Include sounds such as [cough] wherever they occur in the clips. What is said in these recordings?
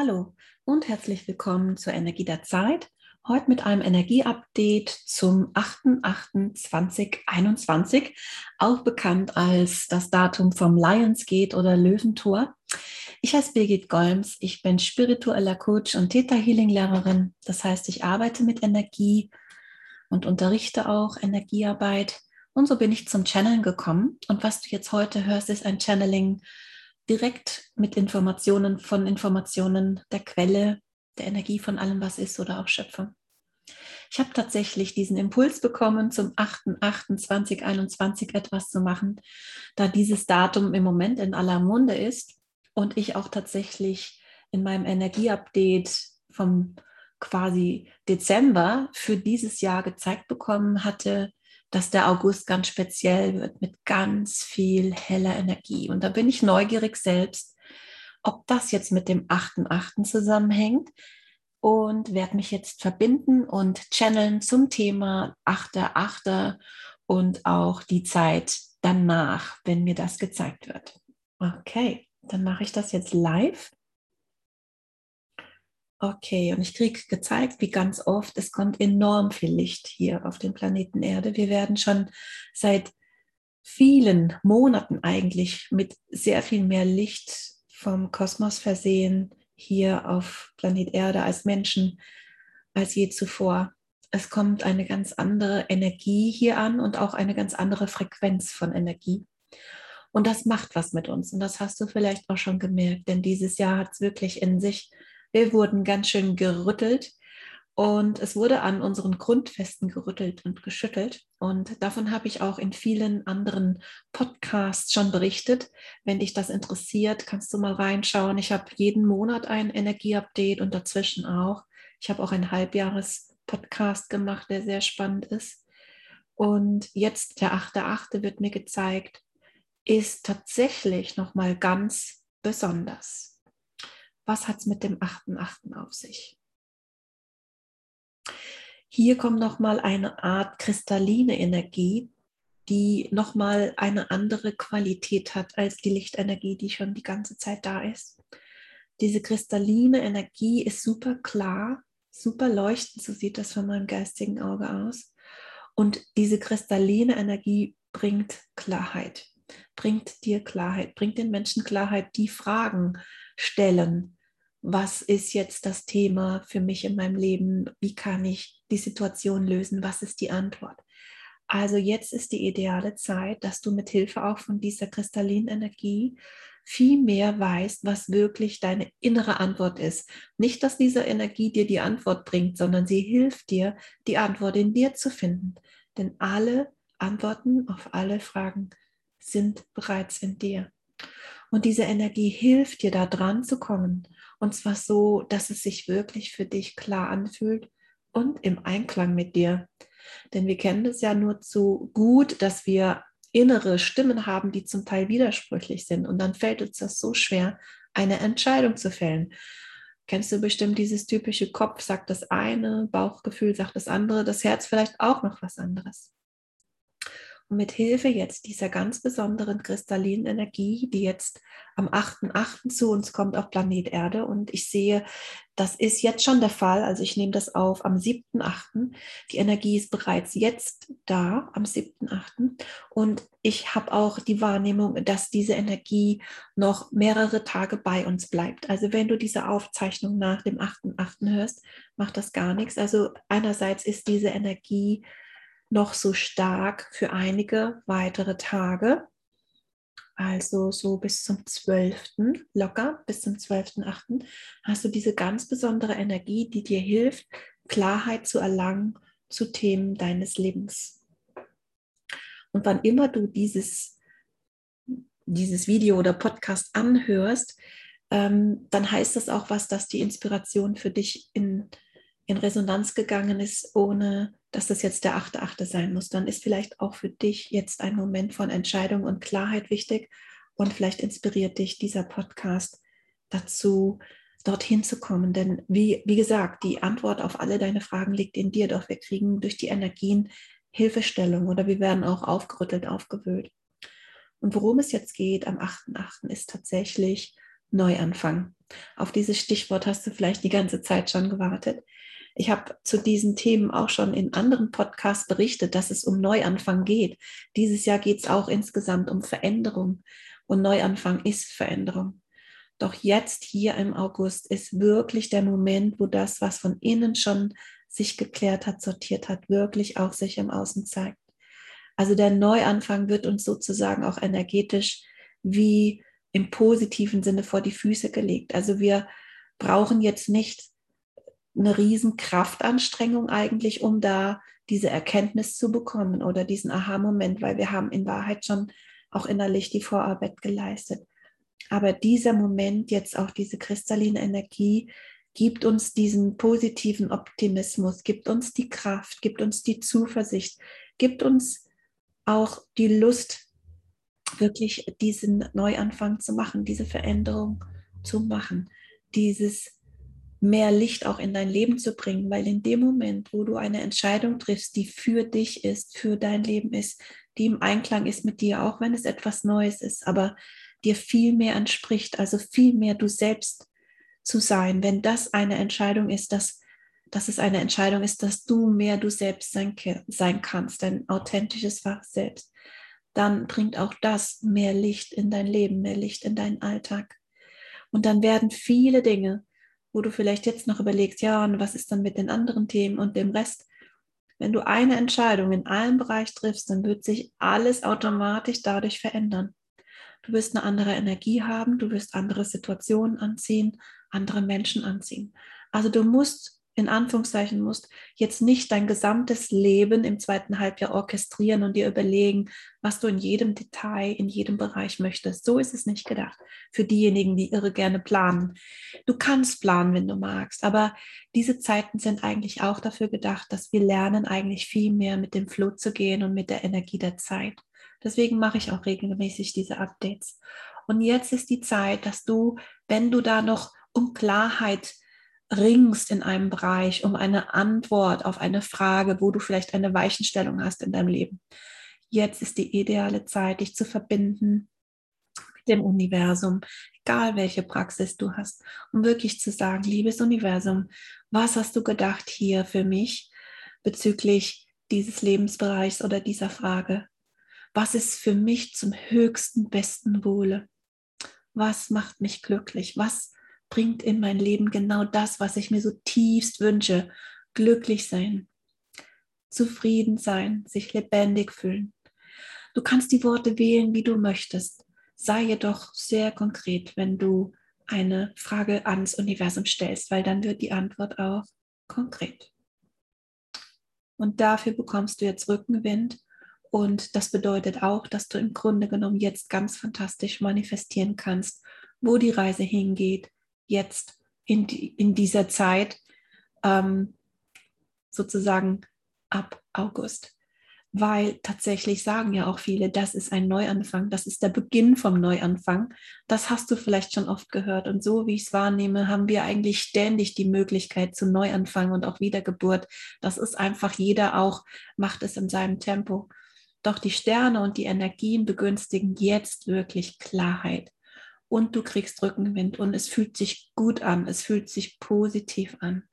Hallo und herzlich willkommen zur Energie der Zeit. Heute mit einem Energieupdate zum 8.8.2021, auch bekannt als das Datum vom Lionsgate oder Löwentor. Ich heiße Birgit Golms, ich bin spiritueller Coach und Theta Healing Lehrerin. Das heißt, ich arbeite mit Energie und unterrichte auch Energiearbeit. Und so bin ich zum Channeln gekommen. Und was du jetzt heute hörst, ist ein Channeling direkt mit Informationen von Informationen der Quelle, der Energie von allem, was ist oder auch Schöpfung. Ich habe tatsächlich diesen Impuls bekommen, zum 8.8.2021 etwas zu machen, da dieses Datum im Moment in aller Munde ist und ich auch tatsächlich in meinem Energieupdate vom quasi Dezember für dieses Jahr gezeigt bekommen hatte, dass der August ganz speziell wird mit ganz viel heller Energie. Und da bin ich neugierig selbst, ob das jetzt mit dem 8.8. zusammenhängt und werde mich jetzt verbinden und channeln zum Thema 8.8. und auch die Zeit danach, wenn mir das gezeigt wird. Okay, dann mache ich das jetzt live. Okay, und ich kriege gezeigt, wie ganz oft, es kommt enorm viel Licht hier auf dem Planeten Erde. Wir werden schon seit vielen Monaten eigentlich mit sehr viel mehr Licht vom Kosmos versehen, hier auf Planet Erde als Menschen, als je zuvor. Es kommt eine ganz andere Energie hier an und auch eine ganz andere Frequenz von Energie. Und das macht was mit uns. Und das hast du vielleicht auch schon gemerkt, denn dieses Jahr hat es wirklich in sich wir wurden ganz schön gerüttelt und es wurde an unseren Grundfesten gerüttelt und geschüttelt. Und davon habe ich auch in vielen anderen Podcasts schon berichtet. Wenn dich das interessiert, kannst du mal reinschauen. Ich habe jeden Monat ein Energieupdate und dazwischen auch. Ich habe auch ein Halbjahres-Podcast gemacht, der sehr spannend ist. Und jetzt der 8.8. wird mir gezeigt, ist tatsächlich nochmal ganz besonders was hat es mit dem 8.8. auf sich? Hier kommt nochmal eine Art kristalline Energie, die nochmal eine andere Qualität hat als die Lichtenergie, die schon die ganze Zeit da ist. Diese kristalline Energie ist super klar, super leuchtend, so sieht das von meinem geistigen Auge aus. Und diese kristalline Energie bringt Klarheit, bringt dir Klarheit, bringt den Menschen Klarheit, die Fragen stellen, was ist jetzt das Thema für mich in meinem Leben, wie kann ich die Situation lösen, was ist die Antwort. Also jetzt ist die ideale Zeit, dass du mit Hilfe auch von dieser kristallinen Energie viel mehr weißt, was wirklich deine innere Antwort ist. Nicht, dass diese Energie dir die Antwort bringt, sondern sie hilft dir, die Antwort in dir zu finden. Denn alle Antworten auf alle Fragen sind bereits in dir. Und diese Energie hilft dir, da dran zu kommen. Und zwar so, dass es sich wirklich für dich klar anfühlt und im Einklang mit dir. Denn wir kennen es ja nur zu gut, dass wir innere Stimmen haben, die zum Teil widersprüchlich sind. Und dann fällt uns das so schwer, eine Entscheidung zu fällen. Kennst du bestimmt dieses typische Kopf sagt das eine, Bauchgefühl sagt das andere, das Herz vielleicht auch noch was anderes. Mit Hilfe jetzt dieser ganz besonderen kristallinen Energie, die jetzt am 8.8. zu uns kommt auf Planet Erde. Und ich sehe, das ist jetzt schon der Fall. Also ich nehme das auf am 7.8. Die Energie ist bereits jetzt da am 7.8. Und ich habe auch die Wahrnehmung, dass diese Energie noch mehrere Tage bei uns bleibt. Also wenn du diese Aufzeichnung nach dem 8.8. hörst, macht das gar nichts. Also einerseits ist diese Energie noch so stark für einige weitere Tage. Also so bis zum 12. locker, bis zum 12.8. hast du diese ganz besondere Energie, die dir hilft, Klarheit zu erlangen zu Themen deines Lebens. Und wann immer du dieses, dieses Video oder Podcast anhörst, ähm, dann heißt das auch was, dass die Inspiration für dich in, in Resonanz gegangen ist, ohne dass das jetzt der 8.8. sein muss, dann ist vielleicht auch für dich jetzt ein Moment von Entscheidung und Klarheit wichtig und vielleicht inspiriert dich dieser Podcast dazu, dorthin zu kommen. Denn wie, wie gesagt, die Antwort auf alle deine Fragen liegt in dir, doch wir kriegen durch die Energien Hilfestellung oder wir werden auch aufgerüttelt, aufgewühlt. Und worum es jetzt geht am 8.8. ist tatsächlich Neuanfang. Auf dieses Stichwort hast du vielleicht die ganze Zeit schon gewartet. Ich habe zu diesen Themen auch schon in anderen Podcasts berichtet, dass es um Neuanfang geht. Dieses Jahr geht es auch insgesamt um Veränderung. Und Neuanfang ist Veränderung. Doch jetzt hier im August ist wirklich der Moment, wo das, was von innen schon sich geklärt hat, sortiert hat, wirklich auch sich im Außen zeigt. Also der Neuanfang wird uns sozusagen auch energetisch wie im positiven Sinne vor die Füße gelegt. Also wir brauchen jetzt nicht eine riesen Kraftanstrengung eigentlich, um da diese Erkenntnis zu bekommen oder diesen Aha-Moment, weil wir haben in Wahrheit schon auch innerlich die Vorarbeit geleistet. Aber dieser Moment, jetzt auch diese kristalline Energie, gibt uns diesen positiven Optimismus, gibt uns die Kraft, gibt uns die Zuversicht, gibt uns auch die Lust, wirklich diesen Neuanfang zu machen, diese Veränderung zu machen, dieses mehr Licht auch in dein Leben zu bringen, weil in dem Moment, wo du eine Entscheidung triffst, die für dich ist, für dein Leben ist, die im Einklang ist mit dir, auch wenn es etwas Neues ist, aber dir viel mehr entspricht, also viel mehr du selbst zu sein, wenn das eine Entscheidung ist, dass, dass es eine Entscheidung ist, dass du mehr du selbst sein, sein kannst, dein authentisches wahres Selbst, dann bringt auch das mehr Licht in dein Leben, mehr Licht in deinen Alltag. Und dann werden viele Dinge, wo du vielleicht jetzt noch überlegst, ja, und was ist dann mit den anderen Themen und dem Rest? Wenn du eine Entscheidung in einem Bereich triffst, dann wird sich alles automatisch dadurch verändern. Du wirst eine andere Energie haben, du wirst andere Situationen anziehen, andere Menschen anziehen. Also du musst in Anführungszeichen musst, jetzt nicht dein gesamtes Leben im zweiten Halbjahr orchestrieren und dir überlegen, was du in jedem Detail, in jedem Bereich möchtest. So ist es nicht gedacht für diejenigen, die irre gerne planen. Du kannst planen, wenn du magst, aber diese Zeiten sind eigentlich auch dafür gedacht, dass wir lernen, eigentlich viel mehr mit dem Flow zu gehen und mit der Energie der Zeit. Deswegen mache ich auch regelmäßig diese Updates. Und jetzt ist die Zeit, dass du, wenn du da noch um Klarheit ringst in einem Bereich um eine Antwort auf eine Frage, wo du vielleicht eine Weichenstellung hast in deinem Leben. Jetzt ist die ideale Zeit, dich zu verbinden mit dem Universum, egal welche Praxis du hast, um wirklich zu sagen, liebes Universum, was hast du gedacht hier für mich bezüglich dieses Lebensbereichs oder dieser Frage? Was ist für mich zum höchsten, besten Wohle? Was macht mich glücklich? Was bringt in mein Leben genau das, was ich mir so tiefst wünsche. Glücklich sein, zufrieden sein, sich lebendig fühlen. Du kannst die Worte wählen, wie du möchtest. Sei jedoch sehr konkret, wenn du eine Frage ans Universum stellst, weil dann wird die Antwort auch konkret. Und dafür bekommst du jetzt Rückenwind. Und das bedeutet auch, dass du im Grunde genommen jetzt ganz fantastisch manifestieren kannst, wo die Reise hingeht, jetzt in, die, in dieser Zeit, ähm, sozusagen ab August. Weil tatsächlich sagen ja auch viele, das ist ein Neuanfang, das ist der Beginn vom Neuanfang. Das hast du vielleicht schon oft gehört. Und so wie ich es wahrnehme, haben wir eigentlich ständig die Möglichkeit zu Neuanfang und auch Wiedergeburt. Das ist einfach, jeder auch macht es in seinem Tempo. Doch die Sterne und die Energien begünstigen jetzt wirklich Klarheit und du kriegst Rückenwind und es fühlt sich gut an, es fühlt sich positiv an.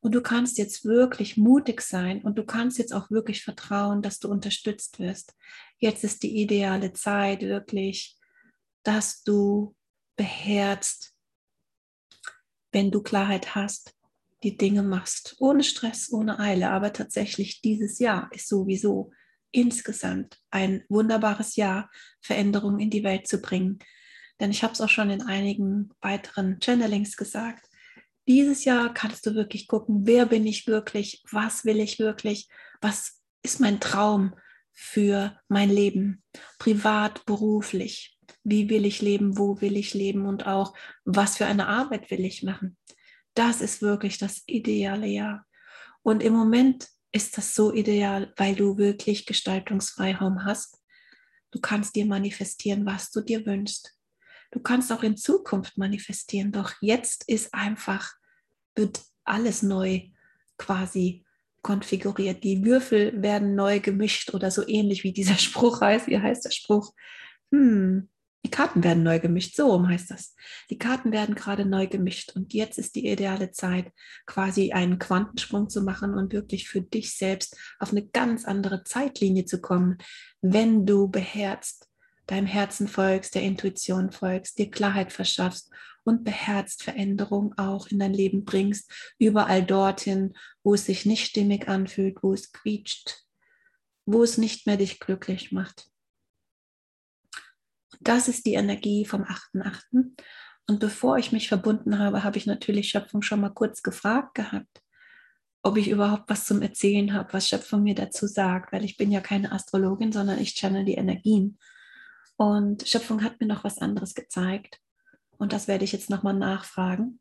Und du kannst jetzt wirklich mutig sein und du kannst jetzt auch wirklich vertrauen, dass du unterstützt wirst. Jetzt ist die ideale Zeit wirklich, dass du beherzt, wenn du Klarheit hast, die Dinge machst, ohne Stress, ohne Eile. Aber tatsächlich dieses Jahr ist sowieso insgesamt ein wunderbares Jahr, Veränderungen in die Welt zu bringen. Denn ich habe es auch schon in einigen weiteren Channelings gesagt. Dieses Jahr kannst du wirklich gucken, wer bin ich wirklich, was will ich wirklich, was ist mein Traum für mein Leben, privat, beruflich. Wie will ich leben, wo will ich leben und auch, was für eine Arbeit will ich machen. Das ist wirklich das ideale Jahr. Und im Moment ist das so ideal, weil du wirklich Gestaltungsfreiraum hast. Du kannst dir manifestieren, was du dir wünschst. Du kannst auch in Zukunft manifestieren, doch jetzt ist einfach, wird alles neu quasi konfiguriert. Die Würfel werden neu gemischt oder so ähnlich wie dieser [laughs] Spruch heißt. Wie heißt der Spruch? Hm, die Karten werden neu gemischt, so heißt das. Die Karten werden gerade neu gemischt und jetzt ist die ideale Zeit, quasi einen Quantensprung zu machen und wirklich für dich selbst auf eine ganz andere Zeitlinie zu kommen, wenn du beherzt, deinem Herzen folgst, der Intuition folgst, dir Klarheit verschaffst und beherzt Veränderung auch in dein Leben bringst, überall dorthin, wo es sich nicht stimmig anfühlt, wo es quietscht, wo es nicht mehr dich glücklich macht. Das ist die Energie vom 8.8. Und bevor ich mich verbunden habe, habe ich natürlich Schöpfung schon mal kurz gefragt gehabt, ob ich überhaupt was zum Erzählen habe, was Schöpfung mir dazu sagt, weil ich bin ja keine Astrologin, sondern ich channel die Energien. Und Schöpfung hat mir noch was anderes gezeigt. Und das werde ich jetzt nochmal nachfragen.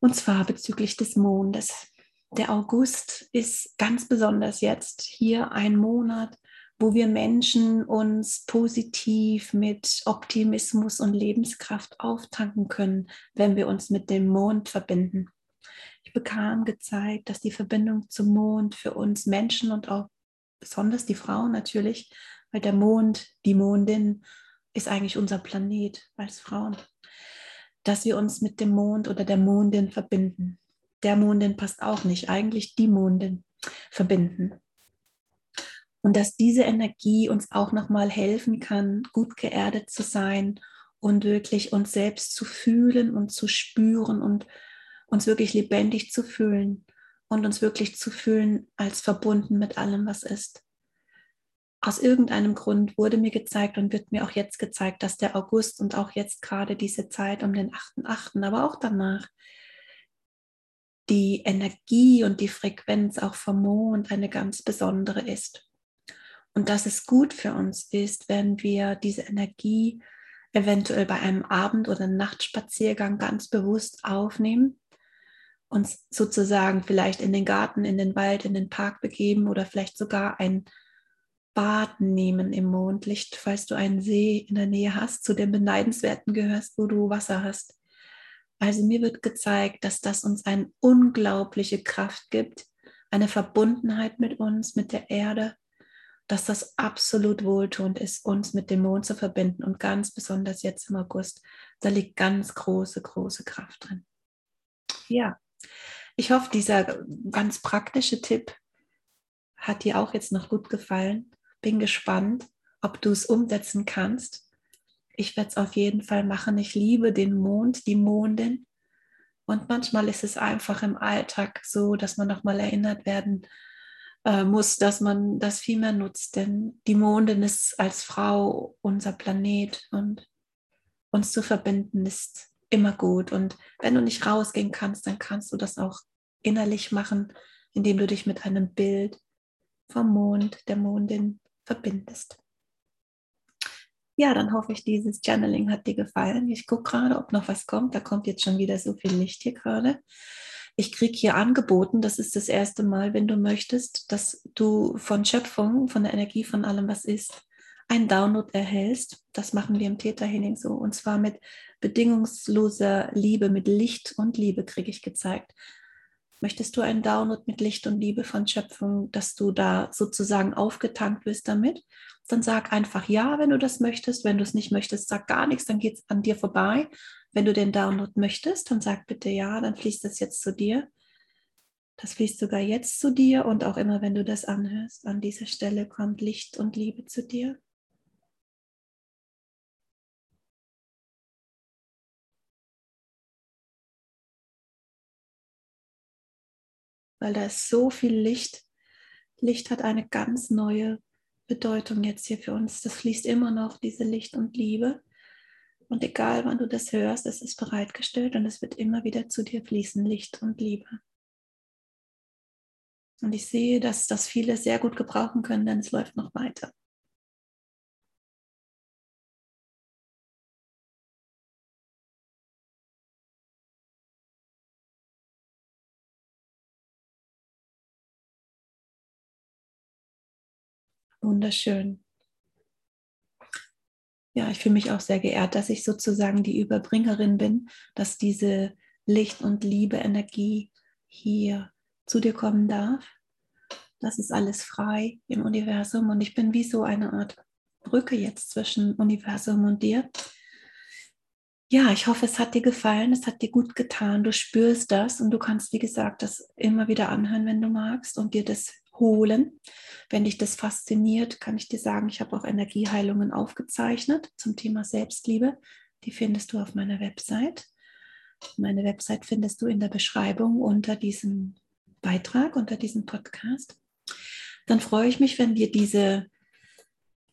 Und zwar bezüglich des Mondes. Der August ist ganz besonders jetzt hier ein Monat, wo wir Menschen uns positiv mit Optimismus und Lebenskraft auftanken können, wenn wir uns mit dem Mond verbinden. Ich bekam gezeigt, dass die Verbindung zum Mond für uns Menschen und auch besonders die Frauen natürlich, weil der Mond, die Mondin, ist eigentlich unser Planet als Frauen, dass wir uns mit dem Mond oder der Mondin verbinden. Der Mondin passt auch nicht, eigentlich die Mondin verbinden. Und dass diese Energie uns auch nochmal helfen kann, gut geerdet zu sein und wirklich uns selbst zu fühlen und zu spüren und uns wirklich lebendig zu fühlen und uns wirklich zu fühlen als verbunden mit allem, was ist. Aus irgendeinem Grund wurde mir gezeigt und wird mir auch jetzt gezeigt, dass der August und auch jetzt gerade diese Zeit um den 8.8., aber auch danach, die Energie und die Frequenz auch vom Mond eine ganz besondere ist und dass es gut für uns ist, wenn wir diese Energie eventuell bei einem Abend- oder Nachtspaziergang ganz bewusst aufnehmen, uns sozusagen vielleicht in den Garten, in den Wald, in den Park begeben oder vielleicht sogar ein Bad nehmen im Mondlicht, falls du einen See in der Nähe hast, zu den beneidenswerten gehörst, wo du Wasser hast. Also mir wird gezeigt, dass das uns eine unglaubliche Kraft gibt, eine Verbundenheit mit uns, mit der Erde dass das absolut wohltuend ist, uns mit dem Mond zu verbinden und ganz besonders jetzt im August. Da liegt ganz große, große Kraft drin. Ja, ich hoffe, dieser ganz praktische Tipp hat dir auch jetzt noch gut gefallen. Bin gespannt, ob du es umsetzen kannst. Ich werde es auf jeden Fall machen. Ich liebe den Mond, die Mondin. Und manchmal ist es einfach im Alltag so, dass man nochmal erinnert werden äh, muss, dass man das viel mehr nutzt. Denn die Mondin ist als Frau unser Planet und uns zu verbinden ist immer gut. Und wenn du nicht rausgehen kannst, dann kannst du das auch innerlich machen, indem du dich mit einem Bild vom Mond, der Mondin verbindest. Ja, dann hoffe ich, dieses Channeling hat dir gefallen. Ich gucke gerade, ob noch was kommt. Da kommt jetzt schon wieder so viel Licht hier gerade ich kriege hier angeboten, das ist das erste Mal, wenn du möchtest, dass du von Schöpfung, von der Energie von allem, was ist, einen Download erhältst. Das machen wir im Täterhealing so. Und zwar mit bedingungsloser Liebe, mit Licht und Liebe kriege ich gezeigt. Möchtest du einen Download mit Licht und Liebe von Schöpfung, dass du da sozusagen aufgetankt wirst damit? Dann sag einfach ja, wenn du das möchtest. Wenn du es nicht möchtest, sag gar nichts, dann geht es an dir vorbei. Wenn du den Download möchtest, dann sag bitte ja, dann fließt das jetzt zu dir. Das fließt sogar jetzt zu dir und auch immer, wenn du das anhörst, an dieser Stelle kommt Licht und Liebe zu dir. Weil da ist so viel Licht. Licht hat eine ganz neue Bedeutung jetzt hier für uns. Das fließt immer noch, diese Licht und Liebe. Und egal wann du das hörst, es ist bereitgestellt und es wird immer wieder zu dir fließen, Licht und Liebe. Und ich sehe, dass das viele sehr gut gebrauchen können, denn es läuft noch weiter. Wunderschön ja, ich fühle mich auch sehr geehrt, dass ich sozusagen die Überbringerin bin, dass diese Licht- und Liebe-Energie hier zu dir kommen darf. Das ist alles frei im Universum und ich bin wie so eine Art Brücke jetzt zwischen Universum und dir. Ja, ich hoffe, es hat dir gefallen, es hat dir gut getan, du spürst das und du kannst, wie gesagt, das immer wieder anhören, wenn du magst und dir das holen. Wenn dich das fasziniert, kann ich dir sagen, ich habe auch Energieheilungen aufgezeichnet zum Thema Selbstliebe. Die findest du auf meiner Website. Meine Website findest du in der Beschreibung unter diesem Beitrag, unter diesem Podcast. Dann freue ich mich, wenn dir diese,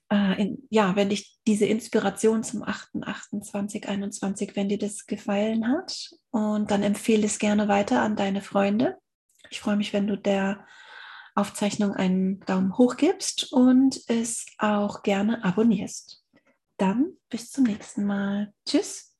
äh, in, ja, wenn dich diese Inspiration zum 8.8.2021, wenn dir das gefallen hat. Und dann empfehle es gerne weiter an deine Freunde. Ich freue mich, wenn du der Aufzeichnung einen Daumen hoch gibst und es auch gerne abonnierst. Dann bis zum nächsten Mal. Tschüss.